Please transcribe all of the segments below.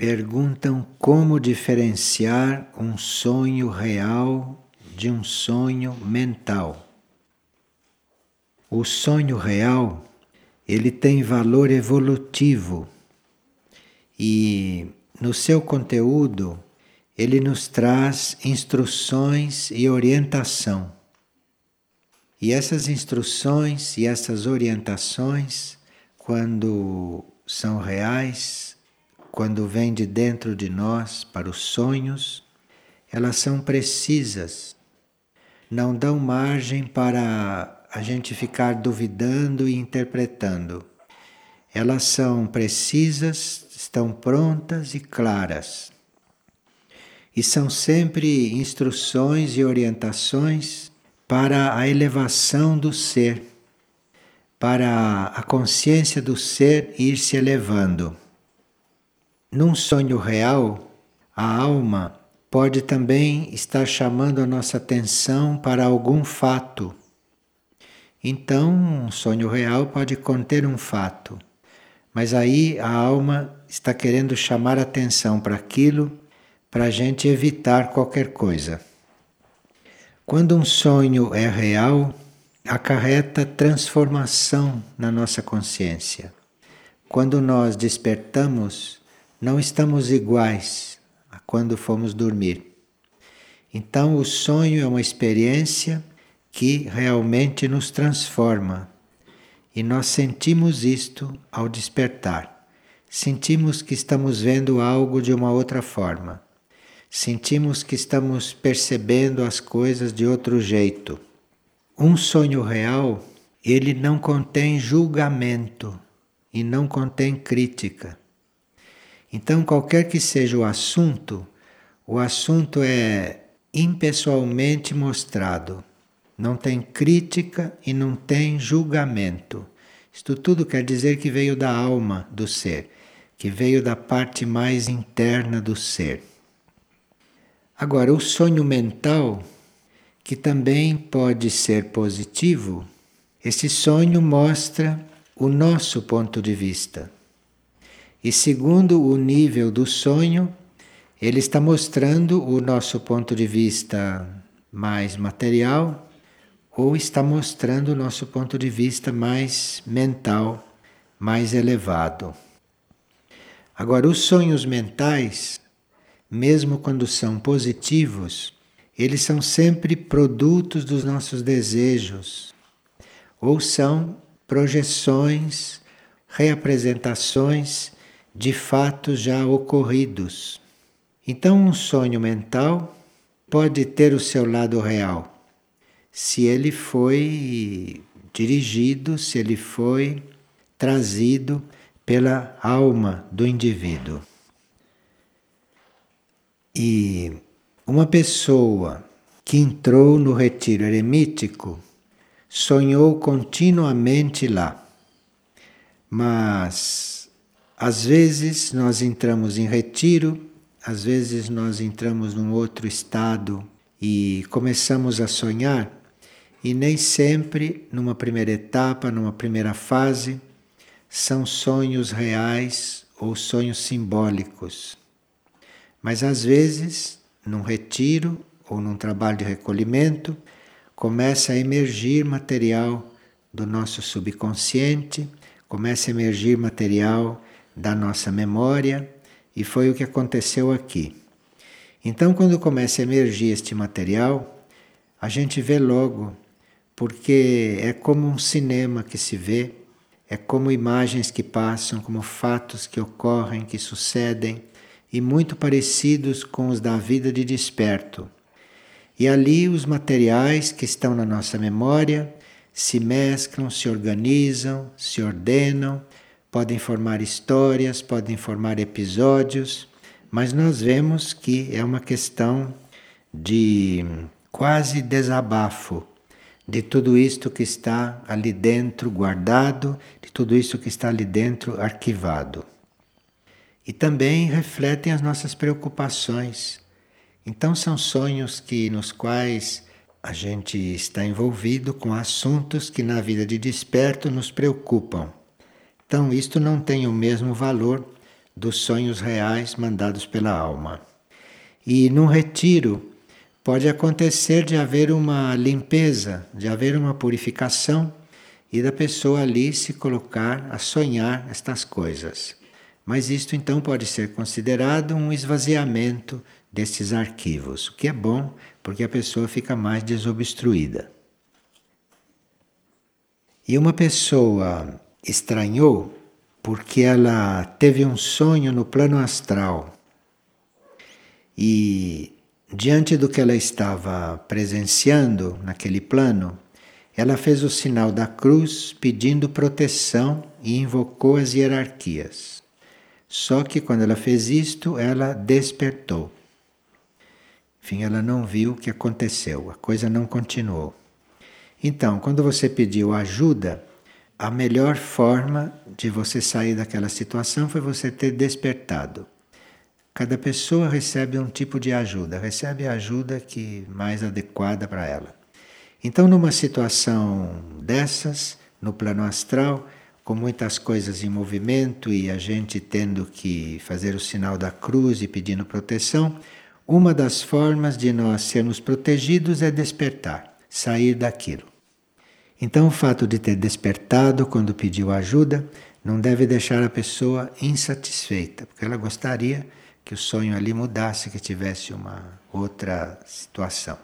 perguntam como diferenciar um sonho real de um sonho mental. O sonho real, ele tem valor evolutivo e no seu conteúdo ele nos traz instruções e orientação. E essas instruções e essas orientações, quando são reais, quando vêm de dentro de nós para os sonhos, elas são precisas, não dão margem para a gente ficar duvidando e interpretando. Elas são precisas, estão prontas e claras. E são sempre instruções e orientações para a elevação do ser, para a consciência do ser ir se elevando. Num sonho real, a alma pode também estar chamando a nossa atenção para algum fato. Então, um sonho real pode conter um fato, mas aí a alma está querendo chamar atenção para aquilo para a gente evitar qualquer coisa. Quando um sonho é real, acarreta transformação na nossa consciência. Quando nós despertamos, não estamos iguais a quando fomos dormir. Então, o sonho é uma experiência que realmente nos transforma e nós sentimos isto ao despertar. Sentimos que estamos vendo algo de uma outra forma. Sentimos que estamos percebendo as coisas de outro jeito. Um sonho real, ele não contém julgamento e não contém crítica. Então, qualquer que seja o assunto, o assunto é impessoalmente mostrado. Não tem crítica e não tem julgamento. Isto tudo quer dizer que veio da alma do ser, que veio da parte mais interna do ser. Agora, o sonho mental, que também pode ser positivo, esse sonho mostra o nosso ponto de vista. E segundo o nível do sonho, ele está mostrando o nosso ponto de vista mais material ou está mostrando o nosso ponto de vista mais mental, mais elevado. Agora, os sonhos mentais, mesmo quando são positivos, eles são sempre produtos dos nossos desejos ou são projeções, reapresentações de fatos já ocorridos. Então, um sonho mental pode ter o seu lado real, se ele foi dirigido, se ele foi trazido pela alma do indivíduo. E uma pessoa que entrou no retiro eremítico sonhou continuamente lá, mas às vezes nós entramos em retiro, às vezes nós entramos num outro estado e começamos a sonhar, e nem sempre, numa primeira etapa, numa primeira fase, são sonhos reais ou sonhos simbólicos. Mas às vezes, num retiro ou num trabalho de recolhimento, começa a emergir material do nosso subconsciente, começa a emergir material da nossa memória, e foi o que aconteceu aqui. Então, quando começa a emergir este material, a gente vê logo, porque é como um cinema que se vê, é como imagens que passam, como fatos que ocorrem, que sucedem, e muito parecidos com os da vida de desperto. E ali os materiais que estão na nossa memória se mesclam, se organizam, se ordenam podem formar histórias, podem formar episódios, mas nós vemos que é uma questão de quase desabafo de tudo isto que está ali dentro guardado, de tudo isso que está ali dentro arquivado. E também refletem as nossas preocupações. Então são sonhos que nos quais a gente está envolvido com assuntos que na vida de desperto nos preocupam. Então, isto não tem o mesmo valor dos sonhos reais mandados pela alma. E num retiro pode acontecer de haver uma limpeza, de haver uma purificação e da pessoa ali se colocar a sonhar estas coisas. Mas isto então pode ser considerado um esvaziamento destes arquivos, o que é bom porque a pessoa fica mais desobstruída. E uma pessoa estranhou porque ela teve um sonho no plano astral e diante do que ela estava presenciando naquele plano, ela fez o sinal da cruz pedindo proteção e invocou as hierarquias. Só que quando ela fez isto, ela despertou. Enfim, ela não viu o que aconteceu, a coisa não continuou. Então, quando você pediu ajuda, a melhor forma de você sair daquela situação foi você ter despertado. Cada pessoa recebe um tipo de ajuda, recebe a ajuda que mais adequada para ela. Então, numa situação dessas, no plano astral, com muitas coisas em movimento e a gente tendo que fazer o sinal da cruz e pedindo proteção, uma das formas de nós sermos protegidos é despertar, sair daquilo. Então, o fato de ter despertado quando pediu ajuda não deve deixar a pessoa insatisfeita, porque ela gostaria que o sonho ali mudasse, que tivesse uma outra situação.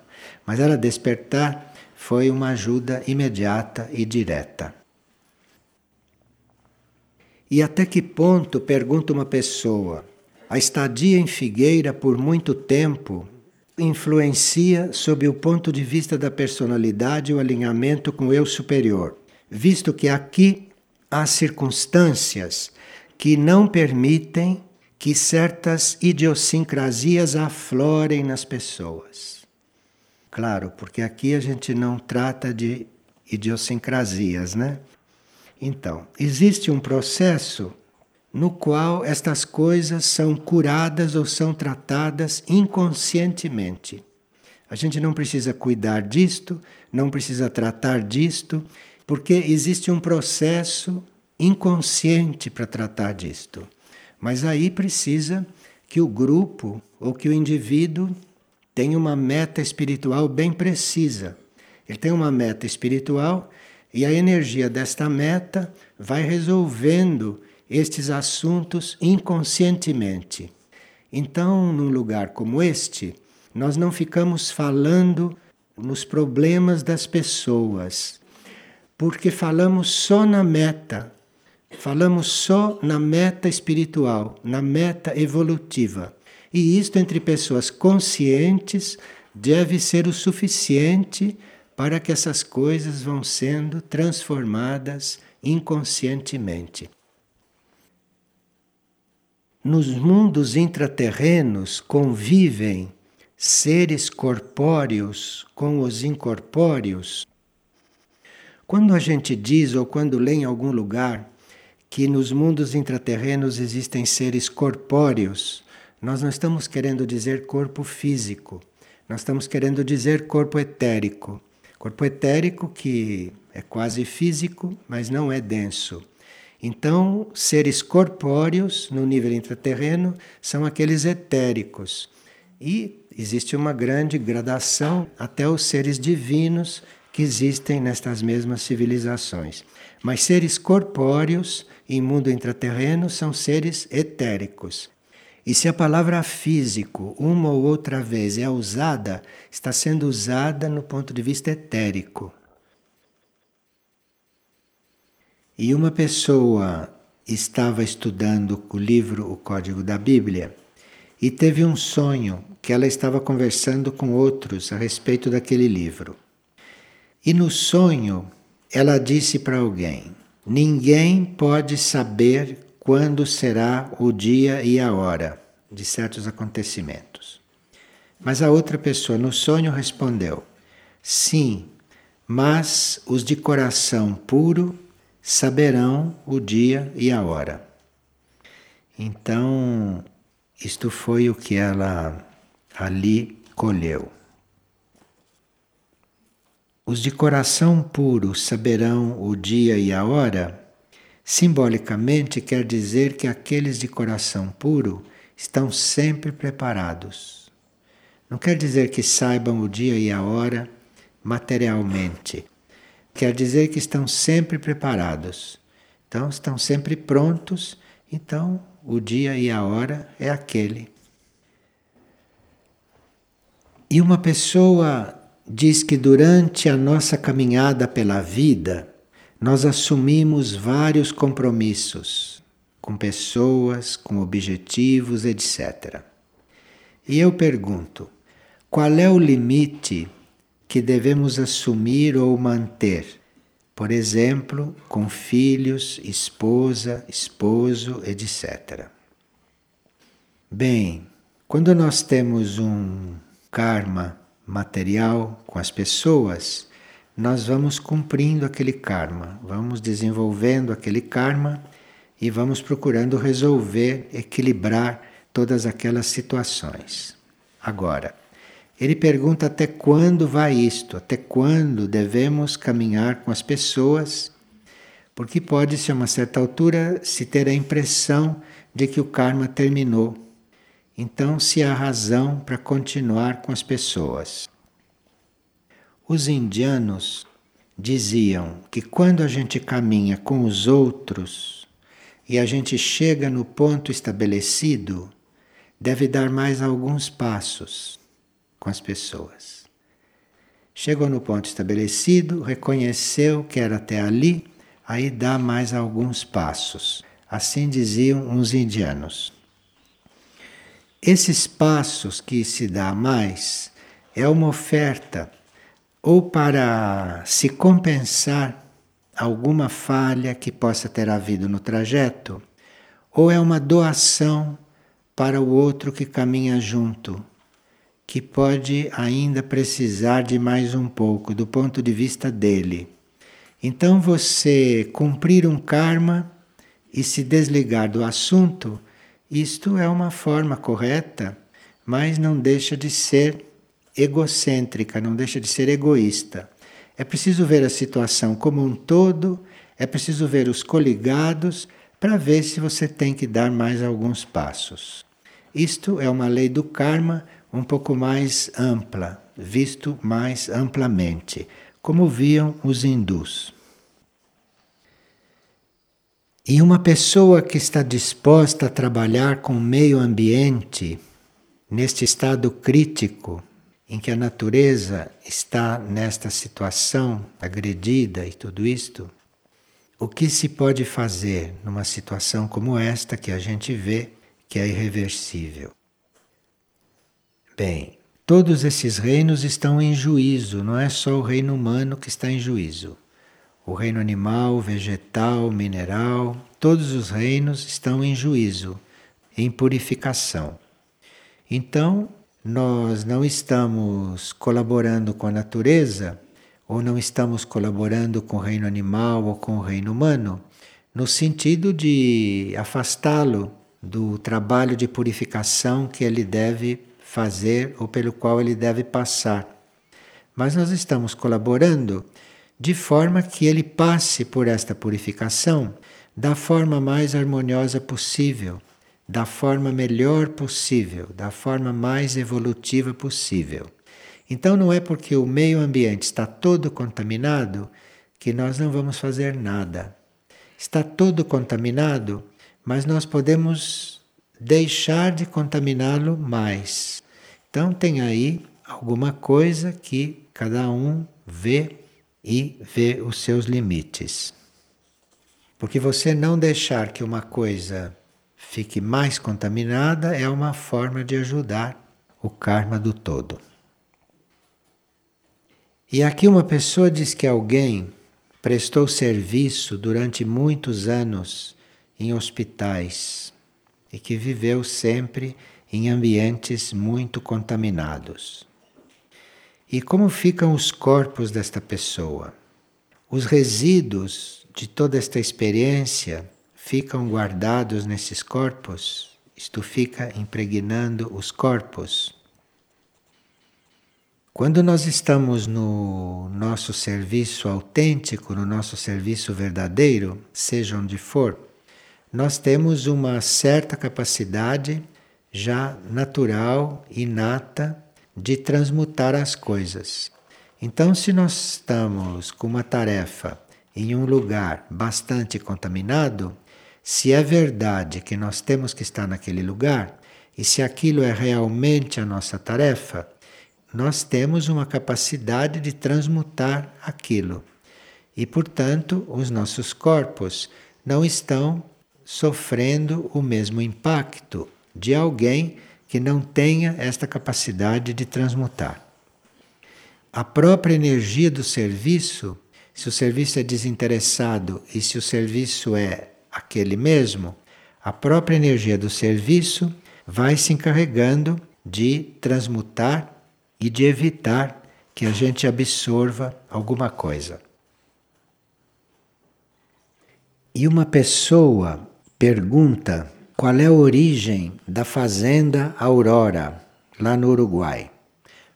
Mas ela despertar foi uma ajuda imediata e direta. E até que ponto, pergunta uma pessoa, a estadia em Figueira por muito tempo influencia sob o ponto de vista da personalidade o alinhamento com o eu superior, visto que aqui há circunstâncias que não permitem que certas idiosincrasias aflorem nas pessoas. Claro, porque aqui a gente não trata de idiosincrasias, né? Então, existe um processo no qual estas coisas são curadas ou são tratadas inconscientemente. A gente não precisa cuidar disto, não precisa tratar disto, porque existe um processo inconsciente para tratar disto. Mas aí precisa que o grupo ou que o indivíduo tenha uma meta espiritual bem precisa. Ele tem uma meta espiritual e a energia desta meta vai resolvendo estes assuntos inconscientemente. Então, num lugar como este, nós não ficamos falando nos problemas das pessoas, porque falamos só na meta, falamos só na meta espiritual, na meta evolutiva. E isto entre pessoas conscientes deve ser o suficiente para que essas coisas vão sendo transformadas inconscientemente. Nos mundos intraterrenos convivem seres corpóreos com os incorpóreos. Quando a gente diz ou quando lê em algum lugar que nos mundos intraterrenos existem seres corpóreos, nós não estamos querendo dizer corpo físico, nós estamos querendo dizer corpo etérico. Corpo etérico que é quase físico, mas não é denso. Então, seres corpóreos no nível intraterreno são aqueles etéricos. E existe uma grande gradação até os seres divinos que existem nestas mesmas civilizações. Mas seres corpóreos em mundo intraterreno são seres etéricos. E se a palavra físico uma ou outra vez é usada, está sendo usada no ponto de vista etérico. E uma pessoa estava estudando o livro O Código da Bíblia e teve um sonho que ela estava conversando com outros a respeito daquele livro. E no sonho ela disse para alguém: Ninguém pode saber quando será o dia e a hora de certos acontecimentos. Mas a outra pessoa no sonho respondeu: Sim, mas os de coração puro saberão o dia e a hora. Então, isto foi o que ela ali colheu. Os de coração puro saberão o dia e a hora Simbolicamente quer dizer que aqueles de coração puro estão sempre preparados. Não quer dizer que saibam o dia e a hora materialmente. Quer dizer que estão sempre preparados. Então, estão sempre prontos. Então, o dia e a hora é aquele. E uma pessoa diz que durante a nossa caminhada pela vida, nós assumimos vários compromissos com pessoas, com objetivos, etc. E eu pergunto: qual é o limite que devemos assumir ou manter? Por exemplo, com filhos, esposa, esposo, etc. Bem, quando nós temos um karma material com as pessoas, nós vamos cumprindo aquele karma, vamos desenvolvendo aquele karma e vamos procurando resolver, equilibrar todas aquelas situações. Agora, ele pergunta até quando vai isto, até quando devemos caminhar com as pessoas, porque pode-se a uma certa altura se ter a impressão de que o karma terminou. Então, se há razão para continuar com as pessoas. Os indianos diziam que quando a gente caminha com os outros e a gente chega no ponto estabelecido, deve dar mais alguns passos com as pessoas. Chegou no ponto estabelecido, reconheceu que era até ali, aí dá mais alguns passos. Assim diziam uns indianos. Esses passos que se dá mais é uma oferta ou para se compensar alguma falha que possa ter havido no trajeto, ou é uma doação para o outro que caminha junto, que pode ainda precisar de mais um pouco do ponto de vista dele. Então você cumprir um karma e se desligar do assunto, isto é uma forma correta, mas não deixa de ser egocêntrica, não deixa de ser egoísta. É preciso ver a situação como um todo, é preciso ver os coligados para ver se você tem que dar mais alguns passos. Isto é uma lei do karma um pouco mais ampla, visto mais amplamente, como viam os hindus. E uma pessoa que está disposta a trabalhar com o meio ambiente neste estado crítico em que a natureza está nesta situação agredida e tudo isto, o que se pode fazer numa situação como esta que a gente vê que é irreversível? Bem, todos esses reinos estão em juízo, não é só o reino humano que está em juízo. O reino animal, vegetal, mineral, todos os reinos estão em juízo, em purificação. Então, nós não estamos colaborando com a natureza, ou não estamos colaborando com o reino animal ou com o reino humano, no sentido de afastá-lo do trabalho de purificação que ele deve fazer ou pelo qual ele deve passar. Mas nós estamos colaborando de forma que ele passe por esta purificação da forma mais harmoniosa possível da forma melhor possível, da forma mais evolutiva possível. Então não é porque o meio ambiente está todo contaminado que nós não vamos fazer nada. Está todo contaminado, mas nós podemos deixar de contaminá-lo mais. Então tem aí alguma coisa que cada um vê e vê os seus limites. Porque você não deixar que uma coisa fique mais contaminada é uma forma de ajudar o karma do todo. E aqui uma pessoa diz que alguém prestou serviço durante muitos anos em hospitais e que viveu sempre em ambientes muito contaminados. E como ficam os corpos desta pessoa? Os resíduos de toda esta experiência ficam guardados nesses corpos, isto fica impregnando os corpos. Quando nós estamos no nosso serviço autêntico, no nosso serviço verdadeiro, seja onde for, nós temos uma certa capacidade já natural, inata, de transmutar as coisas. Então, se nós estamos com uma tarefa em um lugar bastante contaminado, se é verdade que nós temos que estar naquele lugar e se aquilo é realmente a nossa tarefa, nós temos uma capacidade de transmutar aquilo. E, portanto, os nossos corpos não estão sofrendo o mesmo impacto de alguém que não tenha esta capacidade de transmutar. A própria energia do serviço, se o serviço é desinteressado e se o serviço é aquele mesmo, a própria energia do serviço vai se encarregando de transmutar e de evitar que a gente absorva alguma coisa. E uma pessoa pergunta qual é a origem da fazenda Aurora, lá no Uruguai.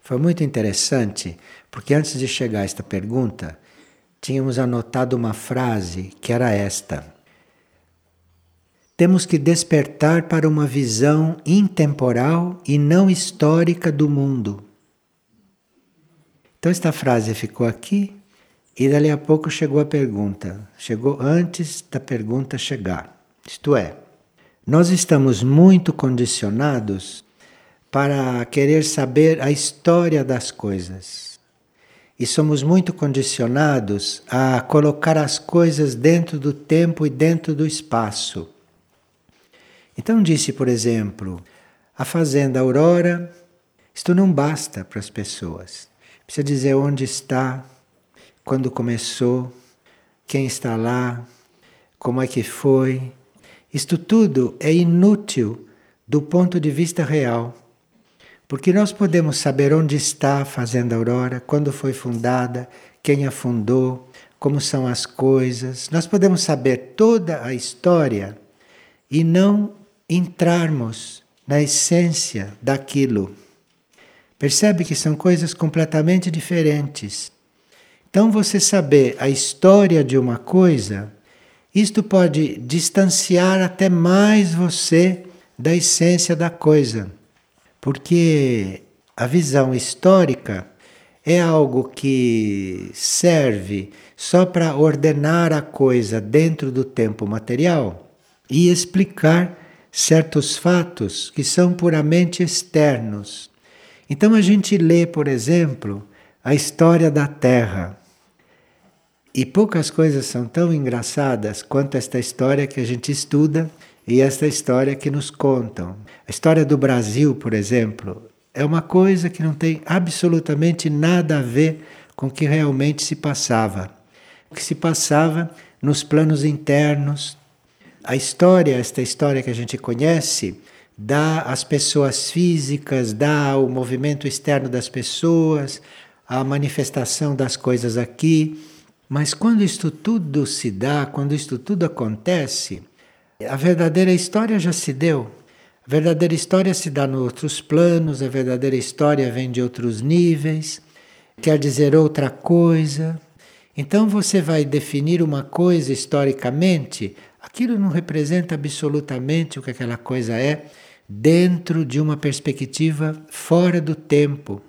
Foi muito interessante, porque antes de chegar a esta pergunta, tínhamos anotado uma frase que era esta: Temos que despertar para uma visão intemporal e não histórica do mundo. Então, esta frase ficou aqui e dali a pouco chegou a pergunta. Chegou antes da pergunta chegar. Isto é, nós estamos muito condicionados para querer saber a história das coisas. E somos muito condicionados a colocar as coisas dentro do tempo e dentro do espaço. Então, disse, por exemplo, a Fazenda Aurora, isto não basta para as pessoas. Precisa dizer onde está, quando começou, quem está lá, como é que foi, isto tudo é inútil do ponto de vista real. Porque nós podemos saber onde está a Fazenda Aurora, quando foi fundada, quem a fundou, como são as coisas. Nós podemos saber toda a história e não entrarmos na essência daquilo. Percebe que são coisas completamente diferentes. Então, você saber a história de uma coisa isto pode distanciar até mais você da essência da coisa, porque a visão histórica é algo que serve só para ordenar a coisa dentro do tempo material e explicar certos fatos que são puramente externos. Então a gente lê, por exemplo, a história da Terra. E poucas coisas são tão engraçadas quanto esta história que a gente estuda e esta história que nos contam. A história do Brasil, por exemplo, é uma coisa que não tem absolutamente nada a ver com o que realmente se passava. O que se passava nos planos internos. A história, esta história que a gente conhece, dá às pessoas físicas, dá o movimento externo das pessoas, a manifestação das coisas aqui. Mas quando isto tudo se dá, quando isto tudo acontece, a verdadeira história já se deu. A verdadeira história se dá nos outros planos, a verdadeira história vem de outros níveis, quer dizer outra coisa. Então você vai definir uma coisa historicamente, aquilo não representa absolutamente o que aquela coisa é dentro de uma perspectiva fora do tempo.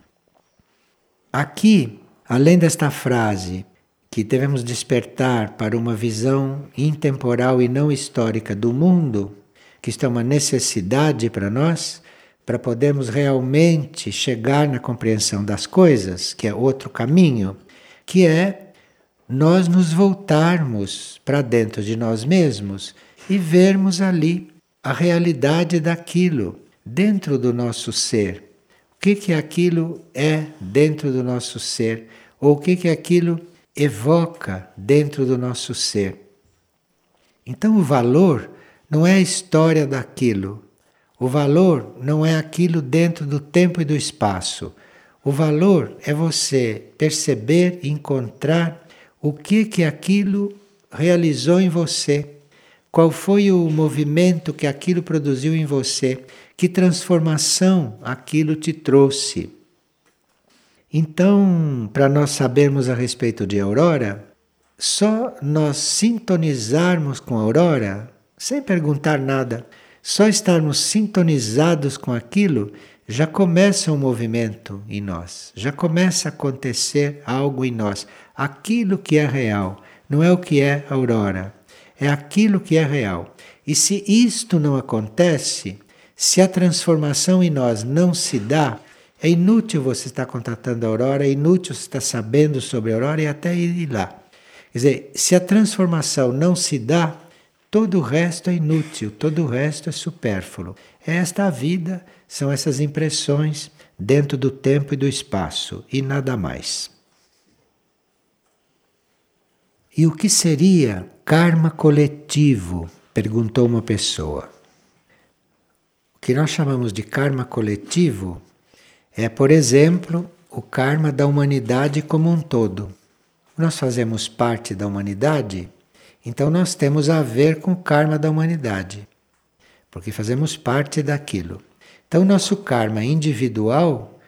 Aqui, além desta frase, que devemos despertar para uma visão intemporal e não histórica do mundo, que isto é uma necessidade para nós, para podermos realmente chegar na compreensão das coisas, que é outro caminho, que é nós nos voltarmos para dentro de nós mesmos e vermos ali a realidade daquilo dentro do nosso ser. O que que aquilo é dentro do nosso ser? Ou o que que aquilo evoca dentro do nosso ser. Então, o valor não é a história daquilo. O valor não é aquilo dentro do tempo e do espaço. O valor é você perceber e encontrar o que que aquilo realizou em você. Qual foi o movimento que aquilo produziu em você? Que transformação aquilo te trouxe? Então, para nós sabermos a respeito de aurora, só nós sintonizarmos com a aurora, sem perguntar nada, só estarmos sintonizados com aquilo, já começa um movimento em nós, já começa a acontecer algo em nós. Aquilo que é real, não é o que é aurora, é aquilo que é real. E se isto não acontece, se a transformação em nós não se dá, é inútil você estar contatando a aurora, é inútil você estar sabendo sobre a aurora e até ir lá. Quer dizer, se a transformação não se dá, todo o resto é inútil, todo o resto é supérfluo. É esta a vida, são essas impressões dentro do tempo e do espaço e nada mais. E o que seria karma coletivo? perguntou uma pessoa. O que nós chamamos de karma coletivo é, por exemplo, o karma da humanidade como um todo. Nós fazemos parte da humanidade, então nós temos a ver com o karma da humanidade, porque fazemos parte daquilo. Então, nosso karma individual,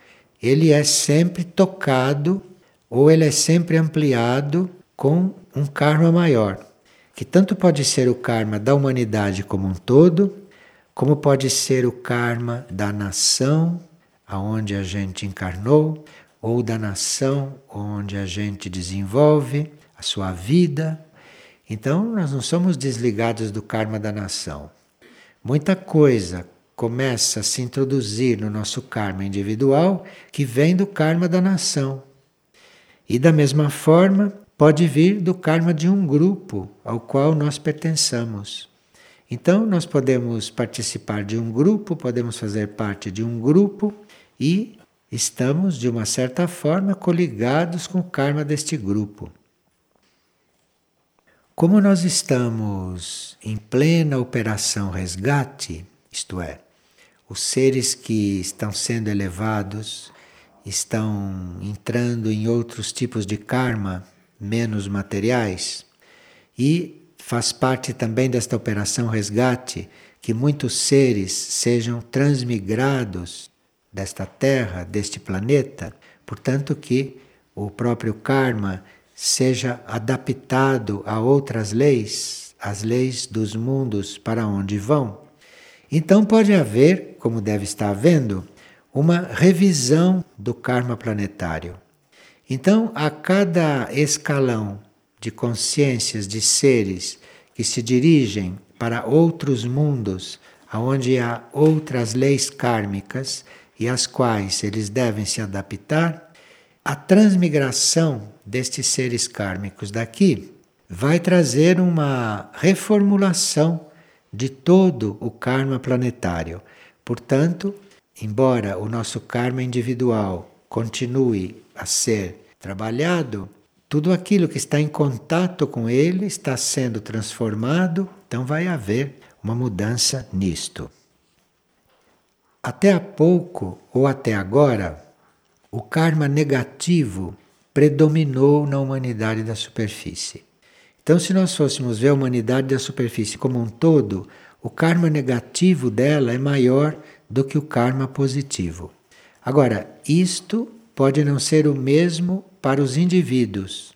ele é sempre tocado ou ele é sempre ampliado com um karma maior, que tanto pode ser o karma da humanidade como um todo, como pode ser o karma da nação aonde a gente encarnou, ou da nação onde a gente desenvolve a sua vida. Então, nós não somos desligados do karma da nação. Muita coisa começa a se introduzir no nosso karma individual que vem do karma da nação. E da mesma forma, pode vir do karma de um grupo ao qual nós pertençamos. Então, nós podemos participar de um grupo, podemos fazer parte de um grupo e estamos, de uma certa forma, coligados com o karma deste grupo. Como nós estamos em plena operação resgate, isto é, os seres que estão sendo elevados estão entrando em outros tipos de karma menos materiais e faz parte também desta operação resgate que muitos seres sejam transmigrados desta Terra, deste planeta, portanto que o próprio karma seja adaptado a outras leis, as leis dos mundos para onde vão. Então pode haver, como deve estar havendo, uma revisão do karma planetário. Então, a cada escalão de consciências de seres que se dirigem para outros mundos, onde há outras leis kármicas, e às quais eles devem se adaptar, a transmigração destes seres kármicos daqui vai trazer uma reformulação de todo o karma planetário. Portanto, embora o nosso karma individual continue a ser trabalhado, tudo aquilo que está em contato com ele está sendo transformado, então vai haver uma mudança nisto. Até há pouco ou até agora, o karma negativo predominou na humanidade da superfície. Então, se nós fôssemos ver a humanidade da superfície como um todo, o karma negativo dela é maior do que o karma positivo. Agora, isto pode não ser o mesmo para os indivíduos.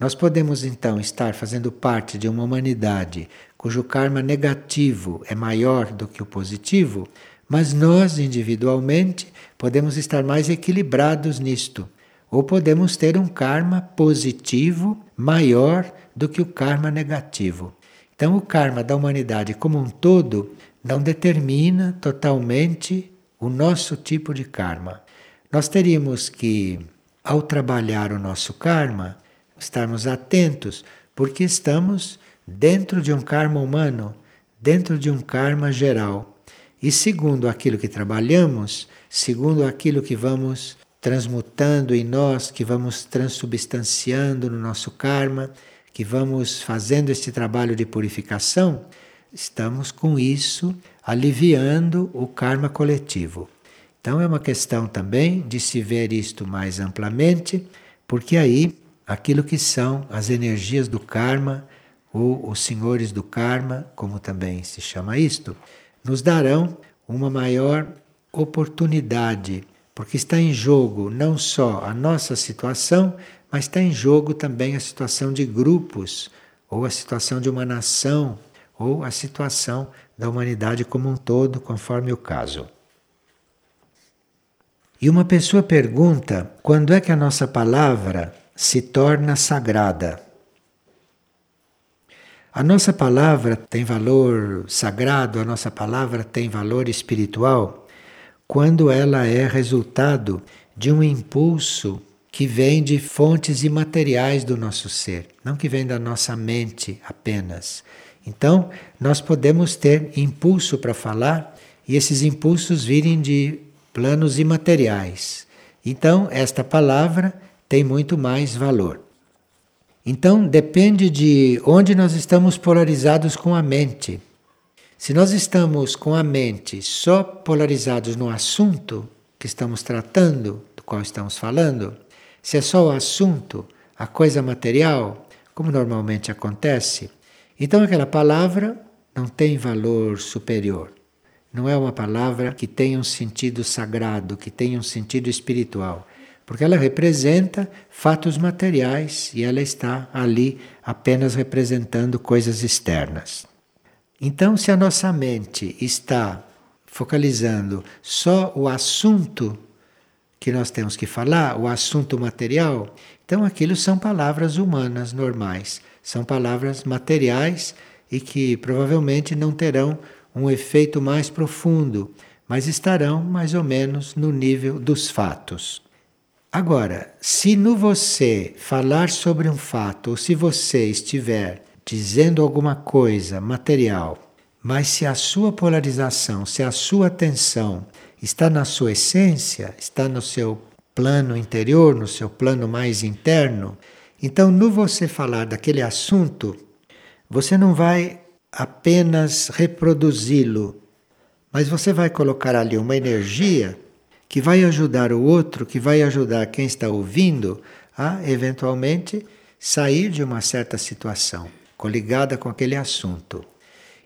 Nós podemos então estar fazendo parte de uma humanidade cujo karma negativo é maior do que o positivo, mas nós, individualmente, podemos estar mais equilibrados nisto. Ou podemos ter um karma positivo maior do que o karma negativo. Então, o karma da humanidade como um todo não determina totalmente o nosso tipo de karma. Nós teríamos que, ao trabalhar o nosso karma, estarmos atentos, porque estamos dentro de um karma humano, dentro de um karma geral. E segundo aquilo que trabalhamos, segundo aquilo que vamos transmutando em nós, que vamos transubstanciando no nosso karma, que vamos fazendo este trabalho de purificação, estamos com isso aliviando o karma coletivo. Então é uma questão também de se ver isto mais amplamente, porque aí aquilo que são as energias do karma, ou os senhores do karma, como também se chama isto, nos darão uma maior oportunidade porque está em jogo não só a nossa situação, mas está em jogo também a situação de grupos, ou a situação de uma nação, ou a situação da humanidade como um todo, conforme o caso. E uma pessoa pergunta quando é que a nossa palavra se torna sagrada. A nossa palavra tem valor sagrado, a nossa palavra tem valor espiritual quando ela é resultado de um impulso que vem de fontes imateriais do nosso ser, não que vem da nossa mente apenas. Então, nós podemos ter impulso para falar e esses impulsos virem de planos imateriais. Então, esta palavra tem muito mais valor. Então, depende de onde nós estamos polarizados com a mente. Se nós estamos com a mente só polarizados no assunto que estamos tratando, do qual estamos falando, se é só o assunto, a coisa material, como normalmente acontece, então aquela palavra não tem valor superior. Não é uma palavra que tenha um sentido sagrado, que tenha um sentido espiritual, porque ela representa fatos materiais e ela está ali apenas representando coisas externas. Então, se a nossa mente está focalizando só o assunto que nós temos que falar, o assunto material, então aquilo são palavras humanas normais, são palavras materiais e que provavelmente não terão um efeito mais profundo, mas estarão mais ou menos no nível dos fatos. Agora, se no você falar sobre um fato, ou se você estiver dizendo alguma coisa material, mas se a sua polarização, se a sua atenção está na sua essência, está no seu plano interior, no seu plano mais interno, então no você falar daquele assunto, você não vai apenas reproduzi-lo, mas você vai colocar ali uma energia que vai ajudar o outro, que vai ajudar quem está ouvindo a eventualmente sair de uma certa situação coligada com aquele assunto,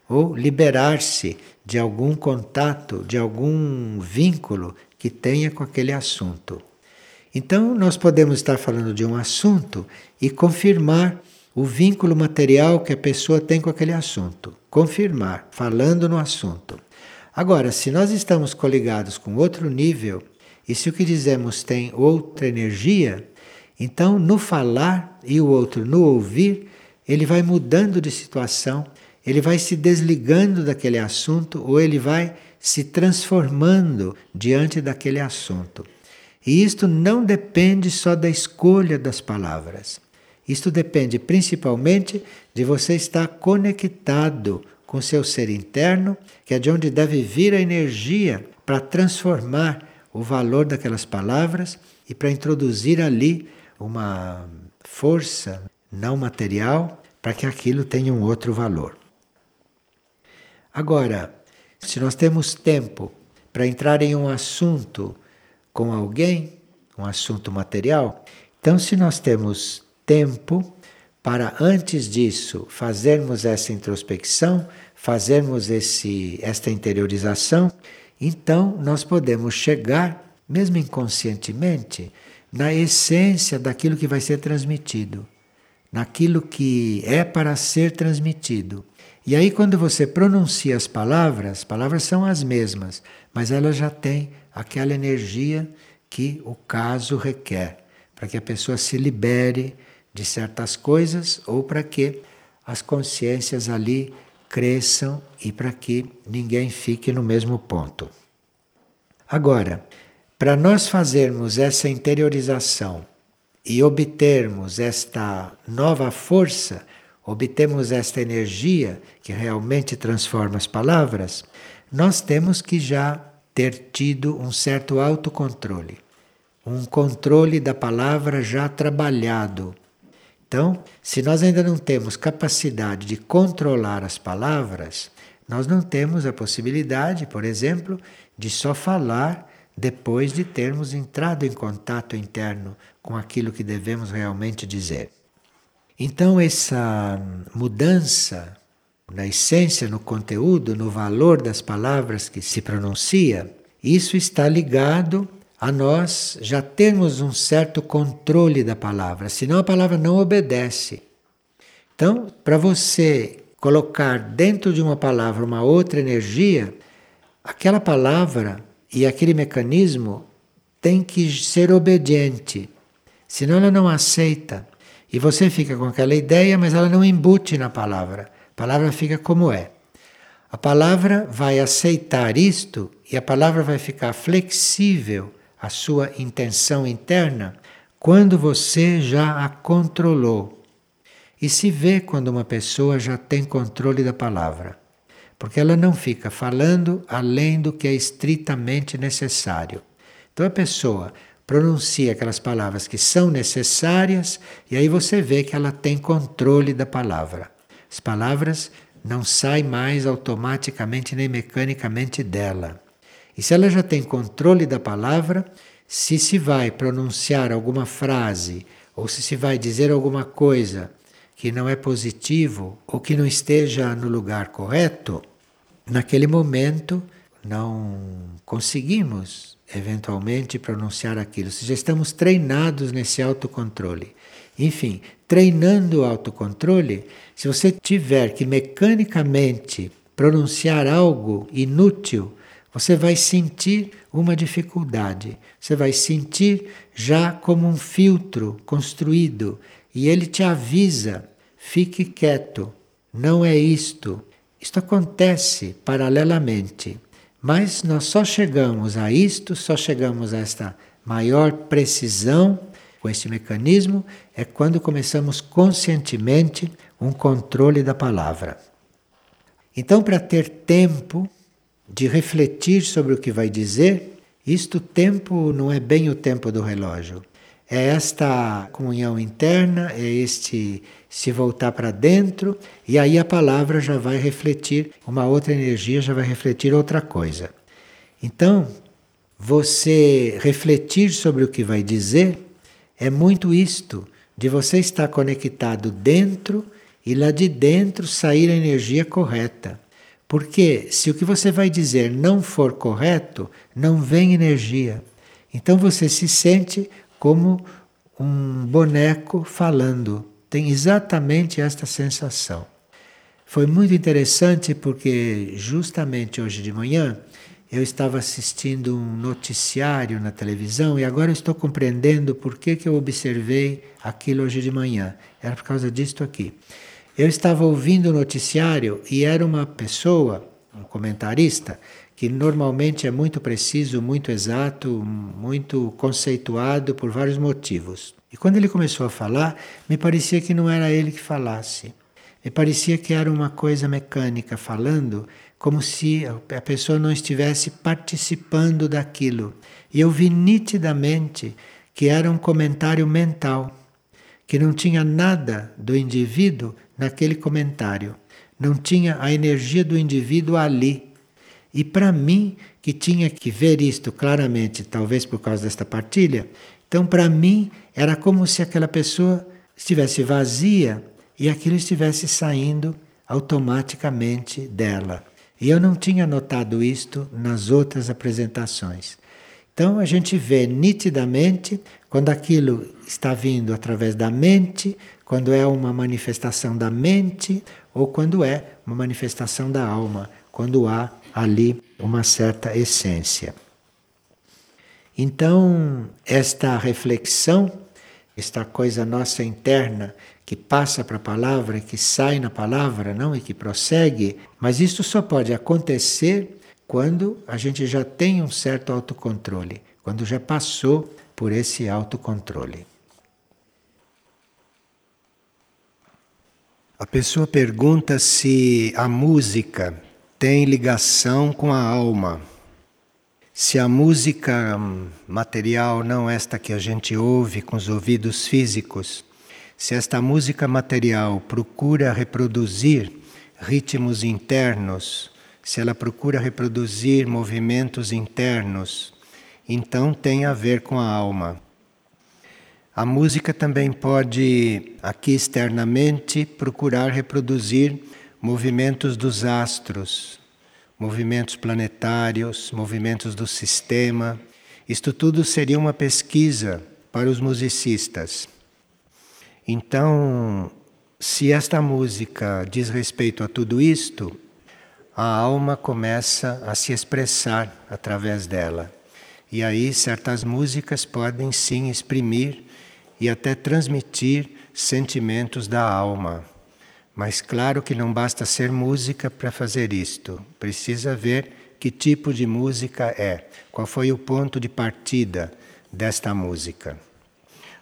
ou liberar-se de algum contato, de algum vínculo que tenha com aquele assunto. Então, nós podemos estar falando de um assunto e confirmar o vínculo material que a pessoa tem com aquele assunto. Confirmar, falando no assunto. Agora, se nós estamos coligados com outro nível, e se o que dizemos tem outra energia, então no falar e o outro no ouvir, ele vai mudando de situação, ele vai se desligando daquele assunto ou ele vai se transformando diante daquele assunto. E isto não depende só da escolha das palavras. Isto depende principalmente de você estar conectado com seu ser interno, que é de onde deve vir a energia para transformar o valor daquelas palavras e para introduzir ali uma força não material para que aquilo tenha um outro valor. Agora, se nós temos tempo para entrar em um assunto com alguém, um assunto material, então se nós temos tempo para antes disso fazermos essa introspecção, fazermos esse esta interiorização, então nós podemos chegar, mesmo inconscientemente, na essência daquilo que vai ser transmitido naquilo que é para ser transmitido. E aí, quando você pronuncia as palavras, as palavras são as mesmas, mas elas já têm aquela energia que o caso requer, para que a pessoa se libere de certas coisas ou para que as consciências ali cresçam e para que ninguém fique no mesmo ponto. Agora, para nós fazermos essa interiorização e obtermos esta nova força, obtemos esta energia que realmente transforma as palavras, nós temos que já ter tido um certo autocontrole, um controle da palavra já trabalhado. Então, se nós ainda não temos capacidade de controlar as palavras, nós não temos a possibilidade, por exemplo, de só falar depois de termos entrado em contato interno com aquilo que devemos realmente dizer. Então, essa mudança na essência, no conteúdo, no valor das palavras que se pronuncia, isso está ligado a nós já termos um certo controle da palavra, senão a palavra não obedece. Então, para você colocar dentro de uma palavra uma outra energia, aquela palavra e aquele mecanismo tem que ser obediente, senão ela não aceita. E você fica com aquela ideia, mas ela não embute na palavra. A palavra fica como é. A palavra vai aceitar isto e a palavra vai ficar flexível à sua intenção interna quando você já a controlou. E se vê quando uma pessoa já tem controle da palavra, porque ela não fica falando além do que é estritamente necessário. Então a pessoa pronuncia aquelas palavras que são necessárias e aí você vê que ela tem controle da palavra. As palavras não saem mais automaticamente nem mecanicamente dela. E se ela já tem controle da palavra, se se vai pronunciar alguma frase ou se se vai dizer alguma coisa que não é positivo ou que não esteja no lugar correto, naquele momento não conseguimos eventualmente pronunciar aquilo. Se já estamos treinados nesse autocontrole. Enfim, treinando o autocontrole, se você tiver que mecanicamente pronunciar algo inútil, você vai sentir uma dificuldade. Você vai sentir já como um filtro construído e ele te avisa Fique quieto, não é isto. Isto acontece paralelamente. Mas nós só chegamos a isto, só chegamos a esta maior precisão com esse mecanismo é quando começamos conscientemente um controle da palavra. Então, para ter tempo de refletir sobre o que vai dizer, isto tempo não é bem o tempo do relógio. É esta comunhão interna, é este se voltar para dentro, e aí a palavra já vai refletir, uma outra energia já vai refletir outra coisa. Então, você refletir sobre o que vai dizer é muito isto, de você estar conectado dentro e lá de dentro sair a energia correta. Porque se o que você vai dizer não for correto, não vem energia. Então você se sente como um boneco falando. Tem exatamente esta sensação. Foi muito interessante porque, justamente hoje de manhã, eu estava assistindo um noticiário na televisão e agora estou compreendendo por que, que eu observei aquilo hoje de manhã. Era por causa disto aqui. Eu estava ouvindo o noticiário e era uma pessoa, um comentarista, que normalmente é muito preciso, muito exato, muito conceituado por vários motivos. E quando ele começou a falar, me parecia que não era ele que falasse. Me parecia que era uma coisa mecânica falando, como se a pessoa não estivesse participando daquilo. E eu vi nitidamente que era um comentário mental, que não tinha nada do indivíduo naquele comentário. Não tinha a energia do indivíduo ali e para mim, que tinha que ver isto claramente, talvez por causa desta partilha, então para mim era como se aquela pessoa estivesse vazia e aquilo estivesse saindo automaticamente dela. E eu não tinha notado isto nas outras apresentações. Então a gente vê nitidamente quando aquilo está vindo através da mente, quando é uma manifestação da mente ou quando é uma manifestação da alma, quando há ali uma certa essência. Então, esta reflexão, esta coisa nossa interna que passa para a palavra, que sai na palavra, não e que prossegue, mas isso só pode acontecer quando a gente já tem um certo autocontrole, quando já passou por esse autocontrole. A pessoa pergunta se a música tem ligação com a alma. Se a música material, não esta que a gente ouve com os ouvidos físicos, se esta música material procura reproduzir ritmos internos, se ela procura reproduzir movimentos internos, então tem a ver com a alma. A música também pode, aqui externamente, procurar reproduzir movimentos dos astros, movimentos planetários, movimentos do sistema. Isto tudo seria uma pesquisa para os musicistas. Então, se esta música diz respeito a tudo isto, a alma começa a se expressar através dela. E aí certas músicas podem sim exprimir e até transmitir sentimentos da alma. Mas claro que não basta ser música para fazer isto. Precisa ver que tipo de música é, qual foi o ponto de partida desta música.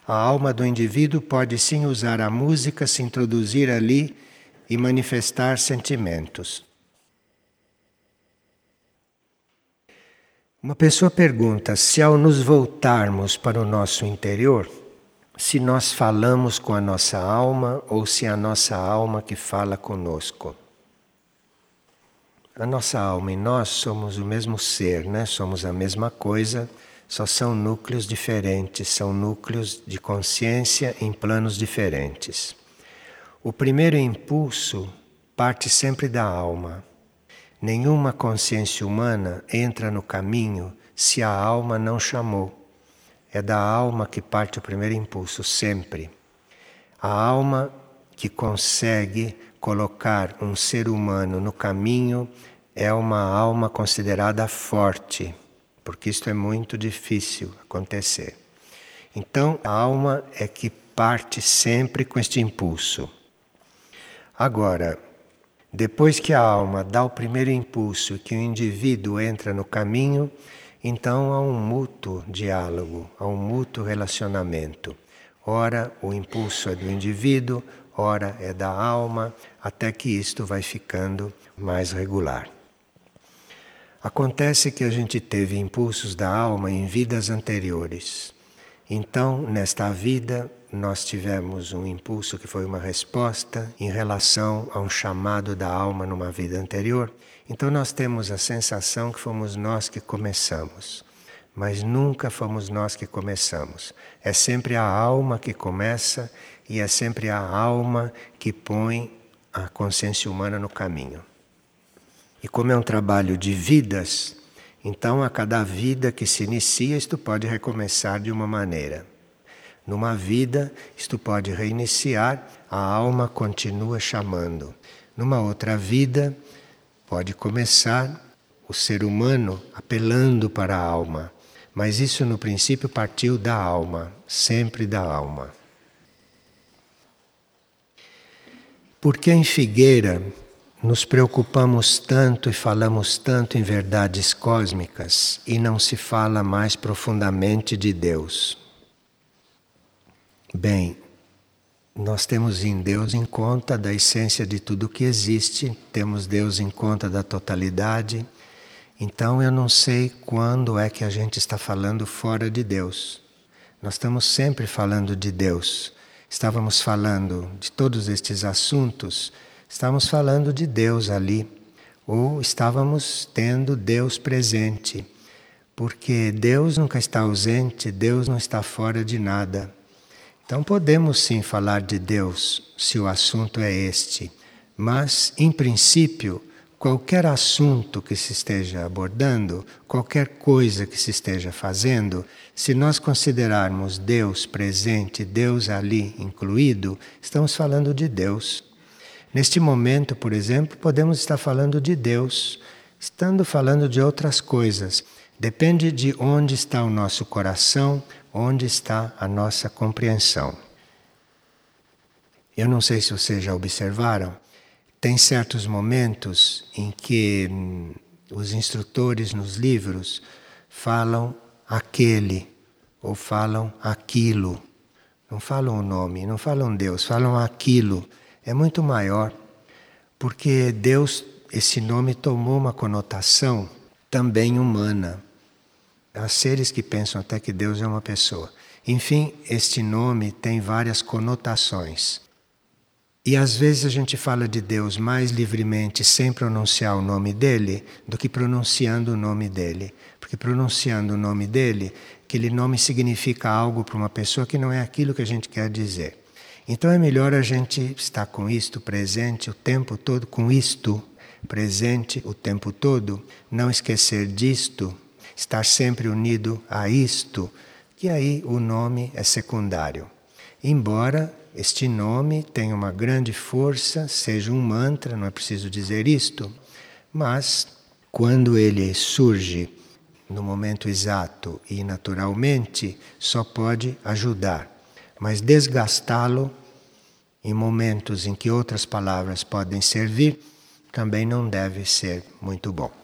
A alma do indivíduo pode sim usar a música, se introduzir ali e manifestar sentimentos. Uma pessoa pergunta se, ao nos voltarmos para o nosso interior, se nós falamos com a nossa alma ou se é a nossa alma que fala conosco. A nossa alma e nós somos o mesmo ser, né? somos a mesma coisa, só são núcleos diferentes, são núcleos de consciência em planos diferentes. O primeiro impulso parte sempre da alma. Nenhuma consciência humana entra no caminho se a alma não chamou. É da alma que parte o primeiro impulso, sempre. A alma que consegue colocar um ser humano no caminho é uma alma considerada forte, porque isto é muito difícil acontecer. Então, a alma é que parte sempre com este impulso. Agora, depois que a alma dá o primeiro impulso, que o indivíduo entra no caminho, então há um mútuo diálogo, há um mútuo relacionamento. Ora, o impulso é do indivíduo, ora é da alma, até que isto vai ficando mais regular. Acontece que a gente teve impulsos da alma em vidas anteriores. Então, nesta vida, nós tivemos um impulso que foi uma resposta em relação a um chamado da alma numa vida anterior. Então nós temos a sensação que fomos nós que começamos, mas nunca fomos nós que começamos. É sempre a alma que começa e é sempre a alma que põe a consciência humana no caminho. E como é um trabalho de vidas, então a cada vida que se inicia, isto pode recomeçar de uma maneira. Numa vida, isto pode reiniciar, a alma continua chamando. Numa outra vida, pode começar o ser humano apelando para a alma. Mas isso no princípio partiu da alma, sempre da alma. Porque em Figueira nos preocupamos tanto e falamos tanto em verdades cósmicas e não se fala mais profundamente de Deus? Bem, nós temos em Deus em conta da essência de tudo que existe, temos Deus em conta da totalidade. Então eu não sei quando é que a gente está falando fora de Deus. Nós estamos sempre falando de Deus. Estávamos falando de todos estes assuntos, estávamos falando de Deus ali, ou estávamos tendo Deus presente. Porque Deus nunca está ausente, Deus não está fora de nada. Então podemos sim falar de Deus se o assunto é este, mas em princípio, qualquer assunto que se esteja abordando, qualquer coisa que se esteja fazendo, se nós considerarmos Deus presente, Deus ali incluído, estamos falando de Deus. Neste momento, por exemplo, podemos estar falando de Deus, estando falando de outras coisas. Depende de onde está o nosso coração, onde está a nossa compreensão. Eu não sei se vocês já observaram, tem certos momentos em que hum, os instrutores nos livros falam aquele ou falam aquilo. Não falam o nome, não falam Deus, falam aquilo. É muito maior, porque Deus, esse nome tomou uma conotação também humana. Há seres que pensam até que Deus é uma pessoa. Enfim, este nome tem várias conotações. E às vezes a gente fala de Deus mais livremente sem pronunciar o nome dele do que pronunciando o nome dele. Porque pronunciando o nome dele, aquele nome significa algo para uma pessoa que não é aquilo que a gente quer dizer. Então é melhor a gente estar com isto presente o tempo todo, com isto presente o tempo todo, não esquecer disto estar sempre unido a isto, que aí o nome é secundário. Embora este nome tenha uma grande força, seja um mantra, não é preciso dizer isto, mas quando ele surge no momento exato e naturalmente, só pode ajudar, mas desgastá-lo em momentos em que outras palavras podem servir também não deve ser muito bom.